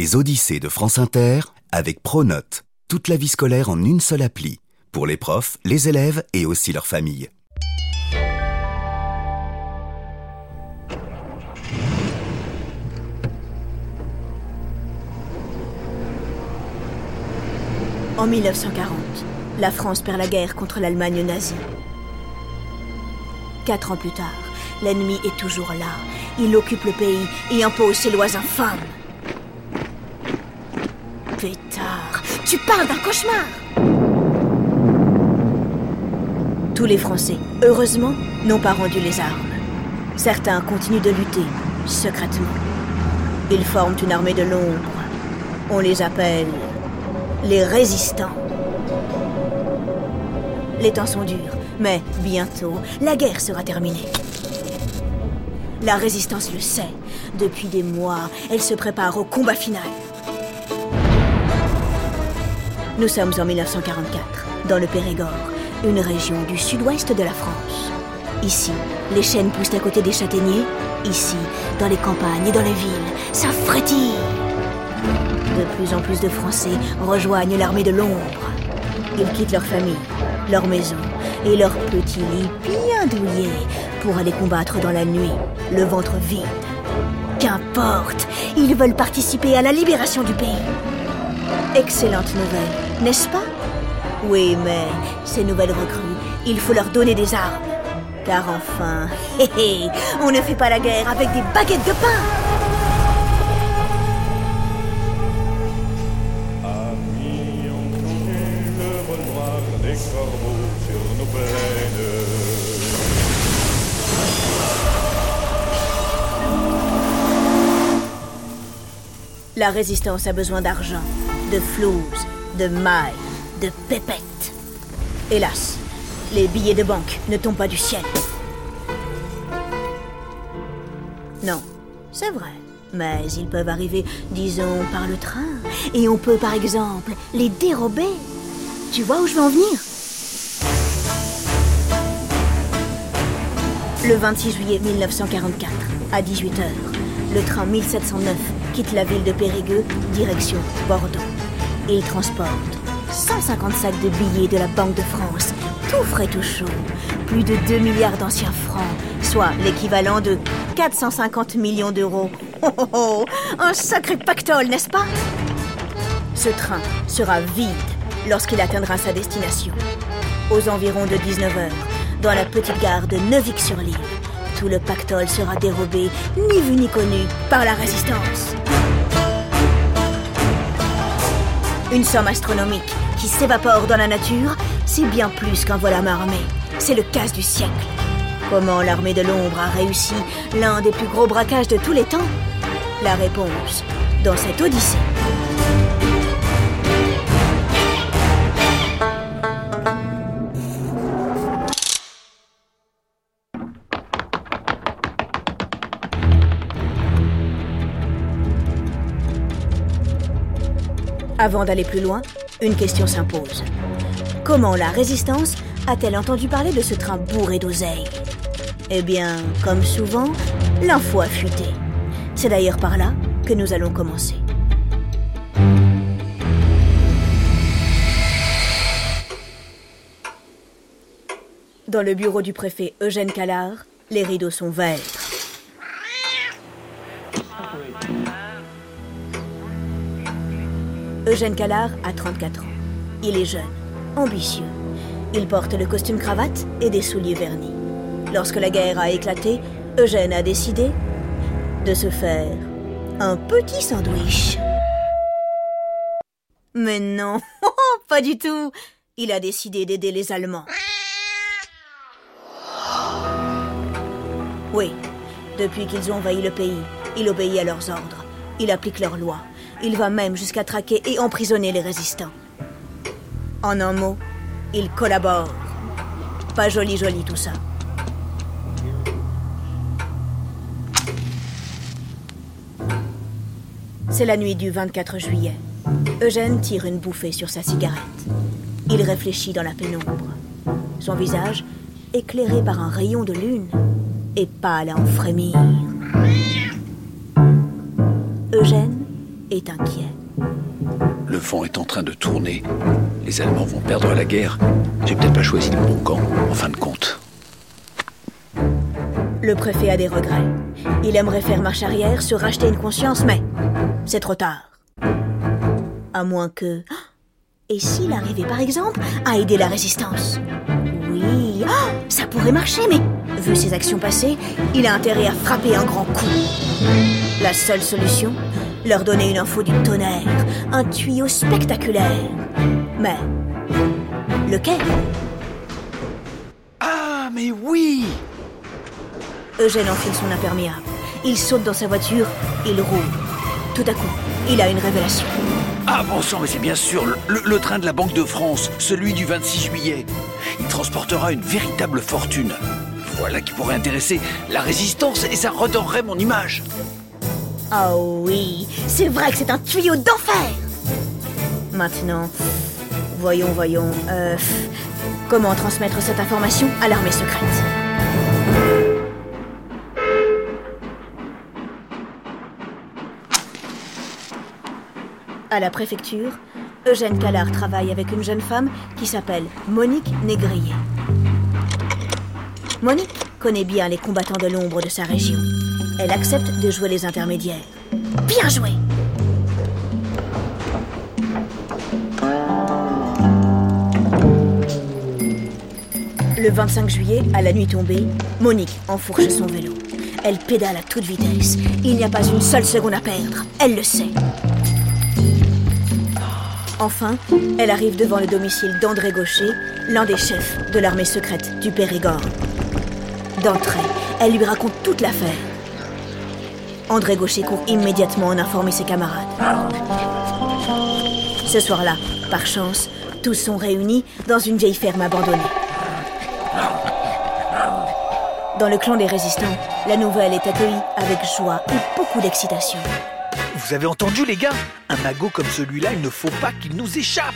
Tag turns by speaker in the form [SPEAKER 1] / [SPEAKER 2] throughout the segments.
[SPEAKER 1] Les Odyssées de France Inter avec Pronote. Toute la vie scolaire en une seule appli. Pour les profs, les élèves et aussi leurs familles.
[SPEAKER 2] En 1940, la France perd la guerre contre l'Allemagne nazie. Quatre ans plus tard, l'ennemi est toujours là. Il occupe le pays et impose ses lois infâmes. Tu parles d'un cauchemar Tous les Français, heureusement, n'ont pas rendu les armes. Certains continuent de lutter, secrètement. Ils forment une armée de l'ombre. On les appelle les résistants. Les temps sont durs, mais bientôt, la guerre sera terminée. La résistance le sait. Depuis des mois, elle se prépare au combat final. Nous sommes en 1944, dans le Périgord, une région du sud-ouest de la France. Ici, les chênes poussent à côté des châtaigniers. Ici, dans les campagnes et dans les villes, ça frétille. De plus en plus de Français rejoignent l'armée de l'ombre. Ils quittent leur famille, leur maison et leur petit lit bien douillet pour aller combattre dans la nuit, le ventre vide. Qu'importe, ils veulent participer à la libération du pays. Excellente nouvelle, n'est-ce pas Oui, mais ces nouvelles recrues, il faut leur donner des armes. Car enfin, hé hé, on ne fait pas la guerre avec des baguettes de pain. La résistance a besoin d'argent, de flouze, de mailles, de pépettes. Hélas, les billets de banque ne tombent pas du ciel. Non, c'est vrai. Mais ils peuvent arriver, disons, par le train. Et on peut, par exemple, les dérober. Tu vois où je veux en venir? Le 26 juillet 1944, à 18h, le train 1709 quitte la ville de Périgueux, direction Bordeaux. Il transporte 150 sacs de billets de la Banque de France, tout frais tout chaud, plus de 2 milliards d'anciens francs, soit l'équivalent de 450 millions d'euros. Oh, oh, oh, un sacré pactole, n'est-ce pas? Ce train sera vide lorsqu'il atteindra sa destination. Aux environs de 19h, dans la petite gare de Neuvik-sur-Lyre, tout le pactole sera dérobé, ni vu ni connu, par la résistance. Une somme astronomique qui s'évapore dans la nature, c'est bien plus qu'un vol à armée. C'est le casse du siècle. Comment l'armée de l'ombre a réussi l'un des plus gros braquages de tous les temps? La réponse dans cette odyssée. Avant d'aller plus loin, une question s'impose. Comment la résistance a-t-elle entendu parler de ce train bourré d'oseille? Eh bien, comme souvent, l'info a fuité. C'est d'ailleurs par là que nous allons commencer. Dans le bureau du préfet Eugène Callard, les rideaux sont verts. Eugène Callard a 34 ans. Il est jeune, ambitieux. Il porte le costume cravate et des souliers vernis. Lorsque la guerre a éclaté, Eugène a décidé de se faire un petit sandwich. Mais non, pas du tout. Il a décidé d'aider les Allemands. Oui, depuis qu'ils ont envahi le pays, il obéit à leurs ordres. Il applique leurs lois. Il va même jusqu'à traquer et emprisonner les résistants. En un mot, il collabore. Pas joli joli tout ça. C'est la nuit du 24 juillet. Eugène tire une bouffée sur sa cigarette. Il réfléchit dans la pénombre. Son visage, éclairé par un rayon de lune, est pâle à en frémir. Est inquiet.
[SPEAKER 3] Le vent est en train de tourner. Les Allemands vont perdre la guerre. J'ai peut-être pas choisi le bon camp, en fin de compte.
[SPEAKER 2] Le préfet a des regrets. Il aimerait faire marche arrière, se racheter une conscience, mais c'est trop tard. À moins que... Et s'il arrivait par exemple à aider la résistance? Oui, ah, ça pourrait marcher, mais vu ses actions passées, il a intérêt à frapper un grand coup. La seule solution Leur donner une info du tonnerre, un tuyau spectaculaire. Mais lequel?
[SPEAKER 3] Ah, mais oui
[SPEAKER 2] Eugène enfile son imperméable. Il saute dans sa voiture, il roule. Tout à coup, il a une révélation.
[SPEAKER 3] Ah bon sang, mais c'est bien sûr le, le- le train de la Banque de France, celui du 26 juillet. Il transportera une véritable fortune. Voilà qui pourrait intéresser la résistance et ça redorerait mon image.
[SPEAKER 2] Ah oui, c'est vrai que c'est un tuyau d'enfer Maintenant, voyons, voyons, euh, comment transmettre cette information à l'armée secrète? À la préfecture, Eugène Callard travaille avec une jeune femme qui s'appelle Monique Négrier. Monique connaît bien les combattants de l'ombre de sa région. Elle accepte de jouer les intermédiaires. Bien joué Le 25 juillet, à la nuit tombée, Monique enfourche son vélo. Elle pédale à toute vitesse. Il n'y a pas une seule seconde à perdre. Elle le sait. Enfin, elle arrive devant le domicile d'André Gaucher, l'un des chefs de l'armée secrète du Périgord. D'entrée, elle lui raconte toute l'affaire. André Gaucher court immédiatement en informer ses camarades. Ce soir-là, par chance, tous sont réunis dans une vieille ferme abandonnée. Dans le clan des résistants, la nouvelle est accueillie avec joie et beaucoup d'excitation.
[SPEAKER 4] Vous avez entendu, les gars? Un magot comme celui-là, il ne faut pas qu'il nous échappe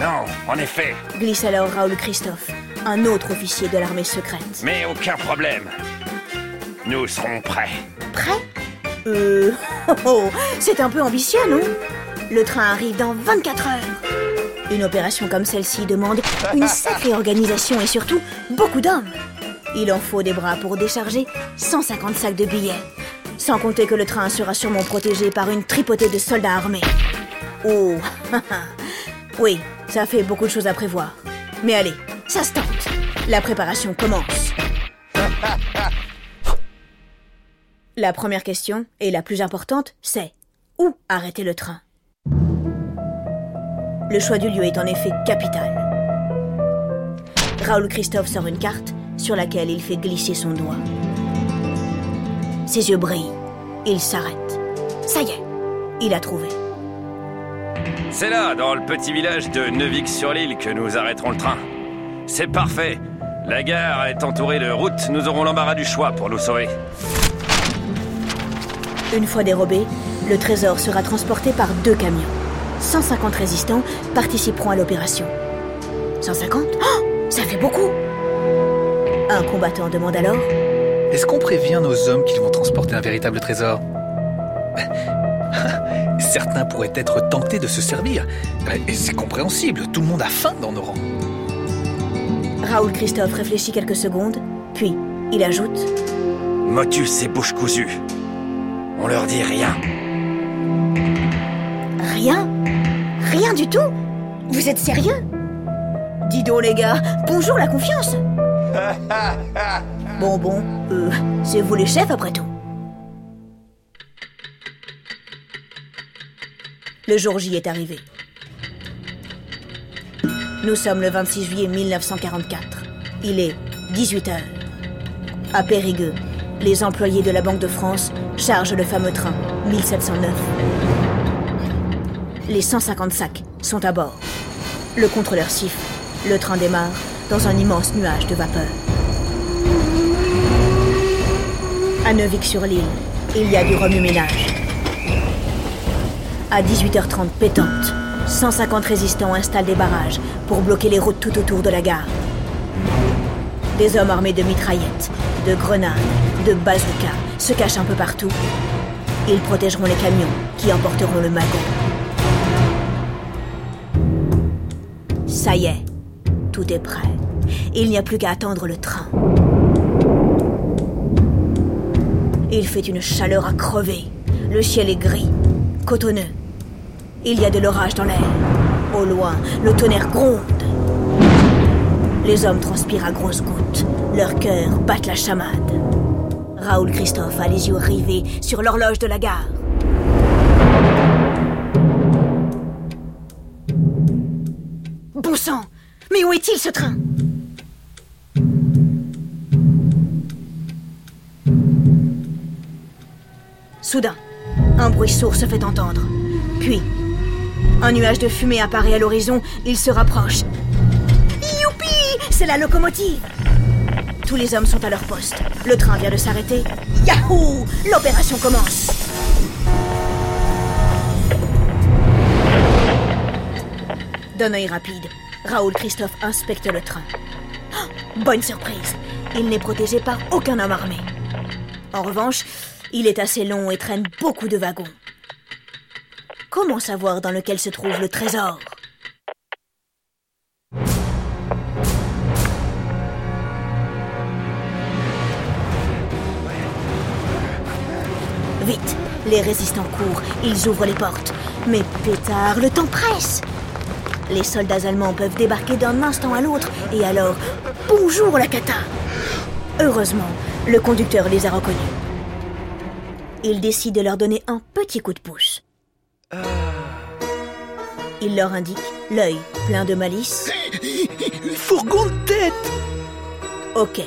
[SPEAKER 5] Non, en effet,
[SPEAKER 2] Glisse alors Raoul Christophe, un autre officier de l'armée secrète.
[SPEAKER 5] mais aucun problème. Nous serons prêts.
[SPEAKER 2] Prêt Euh... oh, c'est un peu ambitieux, non? Le train arrive dans 24 heures. Une opération comme celle-ci demande une sacrée organisation et surtout beaucoup d'hommes. Il en faut des bras pour décharger 150 sacs de billets. Sans compter que le train sera sûrement protégé par une tripotée de soldats armés. Oh Oui, ça fait beaucoup de choses à prévoir. Mais allez, ça se tente. La préparation commence. La première question, et la plus importante, c'est où arrêter le train? Le choix du lieu est en effet capital. Raoul Christophe sort une carte sur laquelle il fait glisser son doigt. Ses yeux brillent. Il s'arrête. Ça y est, il a trouvé.
[SPEAKER 5] C'est là, dans le petit village de Neuvix-sur-l'île, que nous arrêterons le train. C'est parfait. La gare est entourée de routes, nous aurons l'embarras du choix pour nous sauver.
[SPEAKER 2] Une fois dérobé, le trésor sera transporté par deux camions. 150 résistants participeront à l'opération. 150 Oh Ça fait beaucoup Un combattant demande alors
[SPEAKER 4] Est-ce qu'on prévient nos hommes qu'ils vont transporter un véritable trésor? Certains pourraient être tentés de se servir. Et c'est compréhensible, tout le monde a faim dans nos rangs.
[SPEAKER 2] Raoul Christophe réfléchit quelques secondes, puis il ajoute
[SPEAKER 5] Motus et bouche cousue. On leur dit rien.
[SPEAKER 2] Rien? Rien du tout? Vous êtes sérieux? Dis donc les gars, bonjour la confiance Bon bon, euh, c'est vous les chefs après tout. Le jour J est arrivé. Nous sommes le 26 juillet 1944. Il est 18h. À Périgueux, les employés de la Banque de France chargent le fameux train 1709. Les 150 sacs sont à bord. Le contrôleur siffle. Le train démarre dans un immense nuage de vapeur. À Neuvik-sur-l'île, il y a du remue-ménage. À 18h30 pétante, 150 résistants installent des barrages pour bloquer les routes tout autour de la gare. Des hommes armés de mitraillettes, de grenades, de bazookas se cachent un peu partout. Ils protégeront les camions qui emporteront le magot. Ça y est, tout est prêt. Il n'y a plus qu'à attendre le train. Il fait une chaleur à crever. Le ciel est gris, cotonneux. Il y a de l'orage dans l'air. Au loin, le tonnerre gronde. Les hommes transpirent à grosses gouttes. Leurs cœurs battent la chamade. Raoul Christophe a les yeux rivés sur l'horloge de la gare. Bon sang Mais où est-il ce train? Soudain, un bruit sourd se fait entendre. Puis, un nuage de fumée apparaît à l'horizon, il se rapproche. Youpi C'est la locomotive Tous les hommes sont à leur poste. Le train vient de s'arrêter. Yahoo L'opération commence D'un œil rapide, Raoul Christophe inspecte le train. Oh, bonne surprise Il n'est protégé par aucun homme armé. En revanche, il est assez long et traîne beaucoup de wagons. Comment savoir dans lequel se trouve le trésor? Vite, les résistants courent, ils ouvrent les portes. Mais pétard, le temps presse Les soldats allemands peuvent débarquer d'un instant à l'autre, et alors, bonjour la cata Heureusement, le conducteur les a reconnus. Il décide de leur donner un petit coup de pouce. Il leur indique, l'œil plein de malice.
[SPEAKER 4] Fourgon de tête
[SPEAKER 2] Ok,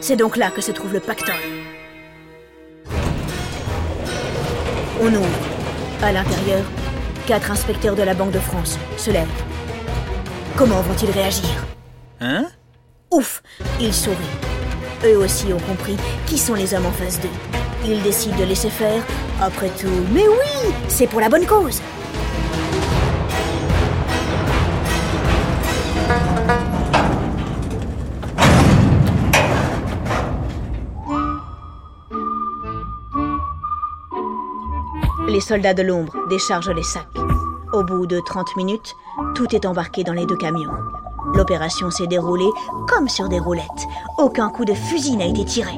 [SPEAKER 2] c'est donc là que se trouve le pactole. On ouvre. À l'intérieur, quatre inspecteurs de la Banque de France se lèvent. Comment vont-ils réagir?
[SPEAKER 4] Hein?
[SPEAKER 2] Ouf Ils sourient. Eux aussi ont compris qui sont les hommes en face d'eux. Ils décident de laisser faire. Après tout, mais oui C'est pour la bonne cause soldats de l'ombre déchargent les sacs. Au bout de 30 minutes, tout est embarqué dans les deux camions. L'opération s'est déroulée comme sur des roulettes. Aucun coup de fusil n'a été tiré.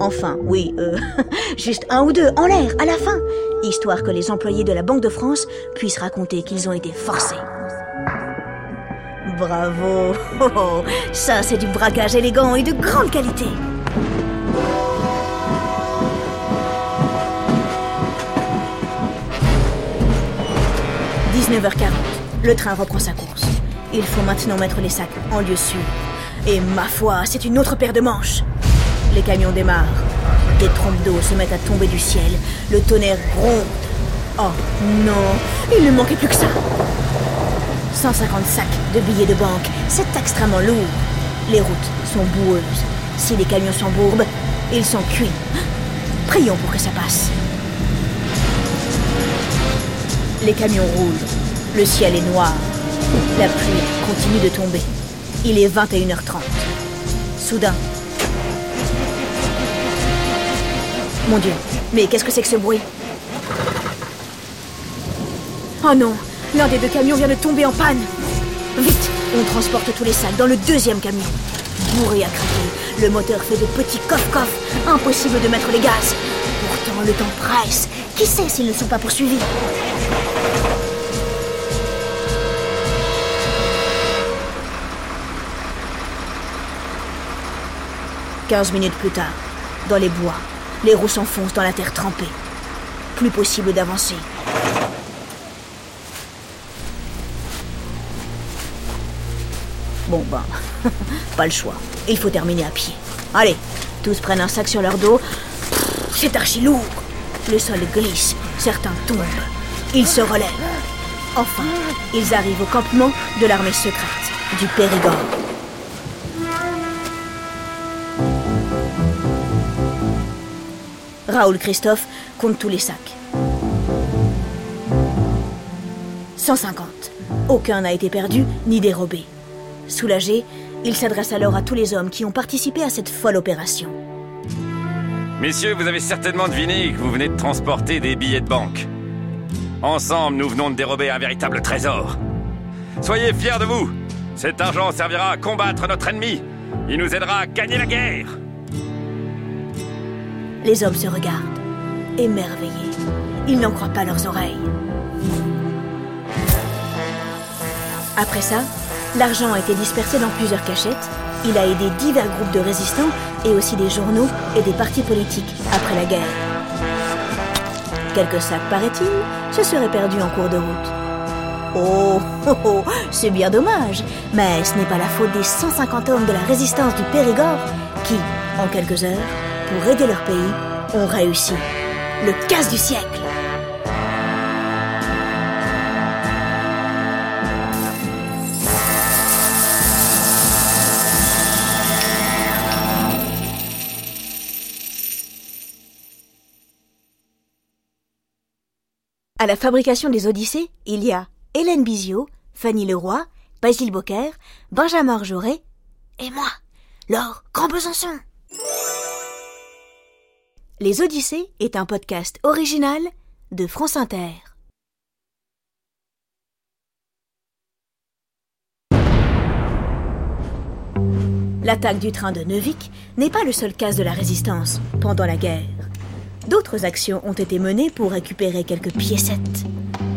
[SPEAKER 2] Enfin, oui, euh, juste un ou deux en l'air à la fin, histoire que les employés de la Banque de France puissent raconter qu'ils ont été forcés. Bravo Ça, c'est du braquage élégant et de grande qualité 19h40, le train reprend sa course. Il faut maintenant mettre les sacs en lieu sûr. Et ma foi, c'est une autre paire de manches. Les camions démarrent. Des trompes d'eau se mettent à tomber du ciel. Le tonnerre gronde. Oh non, il ne manquait plus que ça. 150 sacs de billets de banque, c'est extrêmement lourd. Les routes sont boueuses. Si les camions s'embourbent, ils sont cuits. Prions pour que ça passe. Les camions roulent. Le ciel est noir. La pluie continue de tomber. Il est 21h30. Soudain. Mon Dieu, mais qu'est-ce que c'est que ce bruit? Oh non, l'un des deux camions vient de tomber en panne. Vite, on transporte tous les sacs dans le deuxième camion. Bourré à craquer, le moteur fait de petits coff-coff. Impossible de mettre les gaz. Pourtant, le temps presse. Qui sait s'ils ne sont pas poursuivis? 15 minutes plus tard, dans les bois, les roues s'enfoncent dans la terre trempée. Plus possible d'avancer. Bon ben, pas le choix. Il faut terminer à pied. Allez, tous prennent un sac sur leur dos. C'est archi lourd. Le sol glisse, certains tombent. Ils se relèvent. Enfin, ils arrivent au campement de l'armée secrète du Périgord. Raoul Christophe compte tous les sacs. 150. Aucun n'a été perdu ni dérobé. Soulagé, il s'adresse alors à tous les hommes qui ont participé à cette folle opération.
[SPEAKER 5] Messieurs, vous avez certainement deviné que vous venez de transporter des billets de banque. Ensemble, nous venons de dérober un véritable trésor. Soyez fiers de vous. Cet argent servira à combattre notre ennemi. Il nous aidera à gagner la guerre.
[SPEAKER 2] Les hommes se regardent, émerveillés. Ils n'en croient pas leurs oreilles. Après ça, l'argent a été dispersé dans plusieurs cachettes. Il a aidé divers groupes de résistants et aussi des journaux et des partis politiques après la guerre. Quelques sacs, paraît-il, se seraient perdus en cours de route. Oh, oh, oh, c'est bien dommage, mais ce n'est pas la faute des 150 hommes de la résistance du Périgord qui, en quelques heures, pour aider leur pays, ont réussi. Le casse du siècle. À la fabrication des Odyssées, il y a Hélène Bizio, Fanny Leroy, Basile Bocquer, Benjamin Jauré et moi, Laure Grand Besançon. Les Odyssées est un podcast original de France Inter. L'attaque du train de Neuvic n'est pas le seul cas de la résistance pendant la guerre. D'autres actions ont été menées pour récupérer quelques piécettes.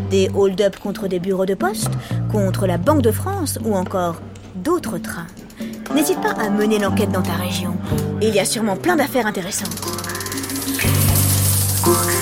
[SPEAKER 2] Des hold-up contre des bureaux de poste, contre la Banque de France ou encore d'autres trains. N'hésite pas à mener l'enquête dans ta région. Il y a sûrement plein d'affaires intéressantes. Okay.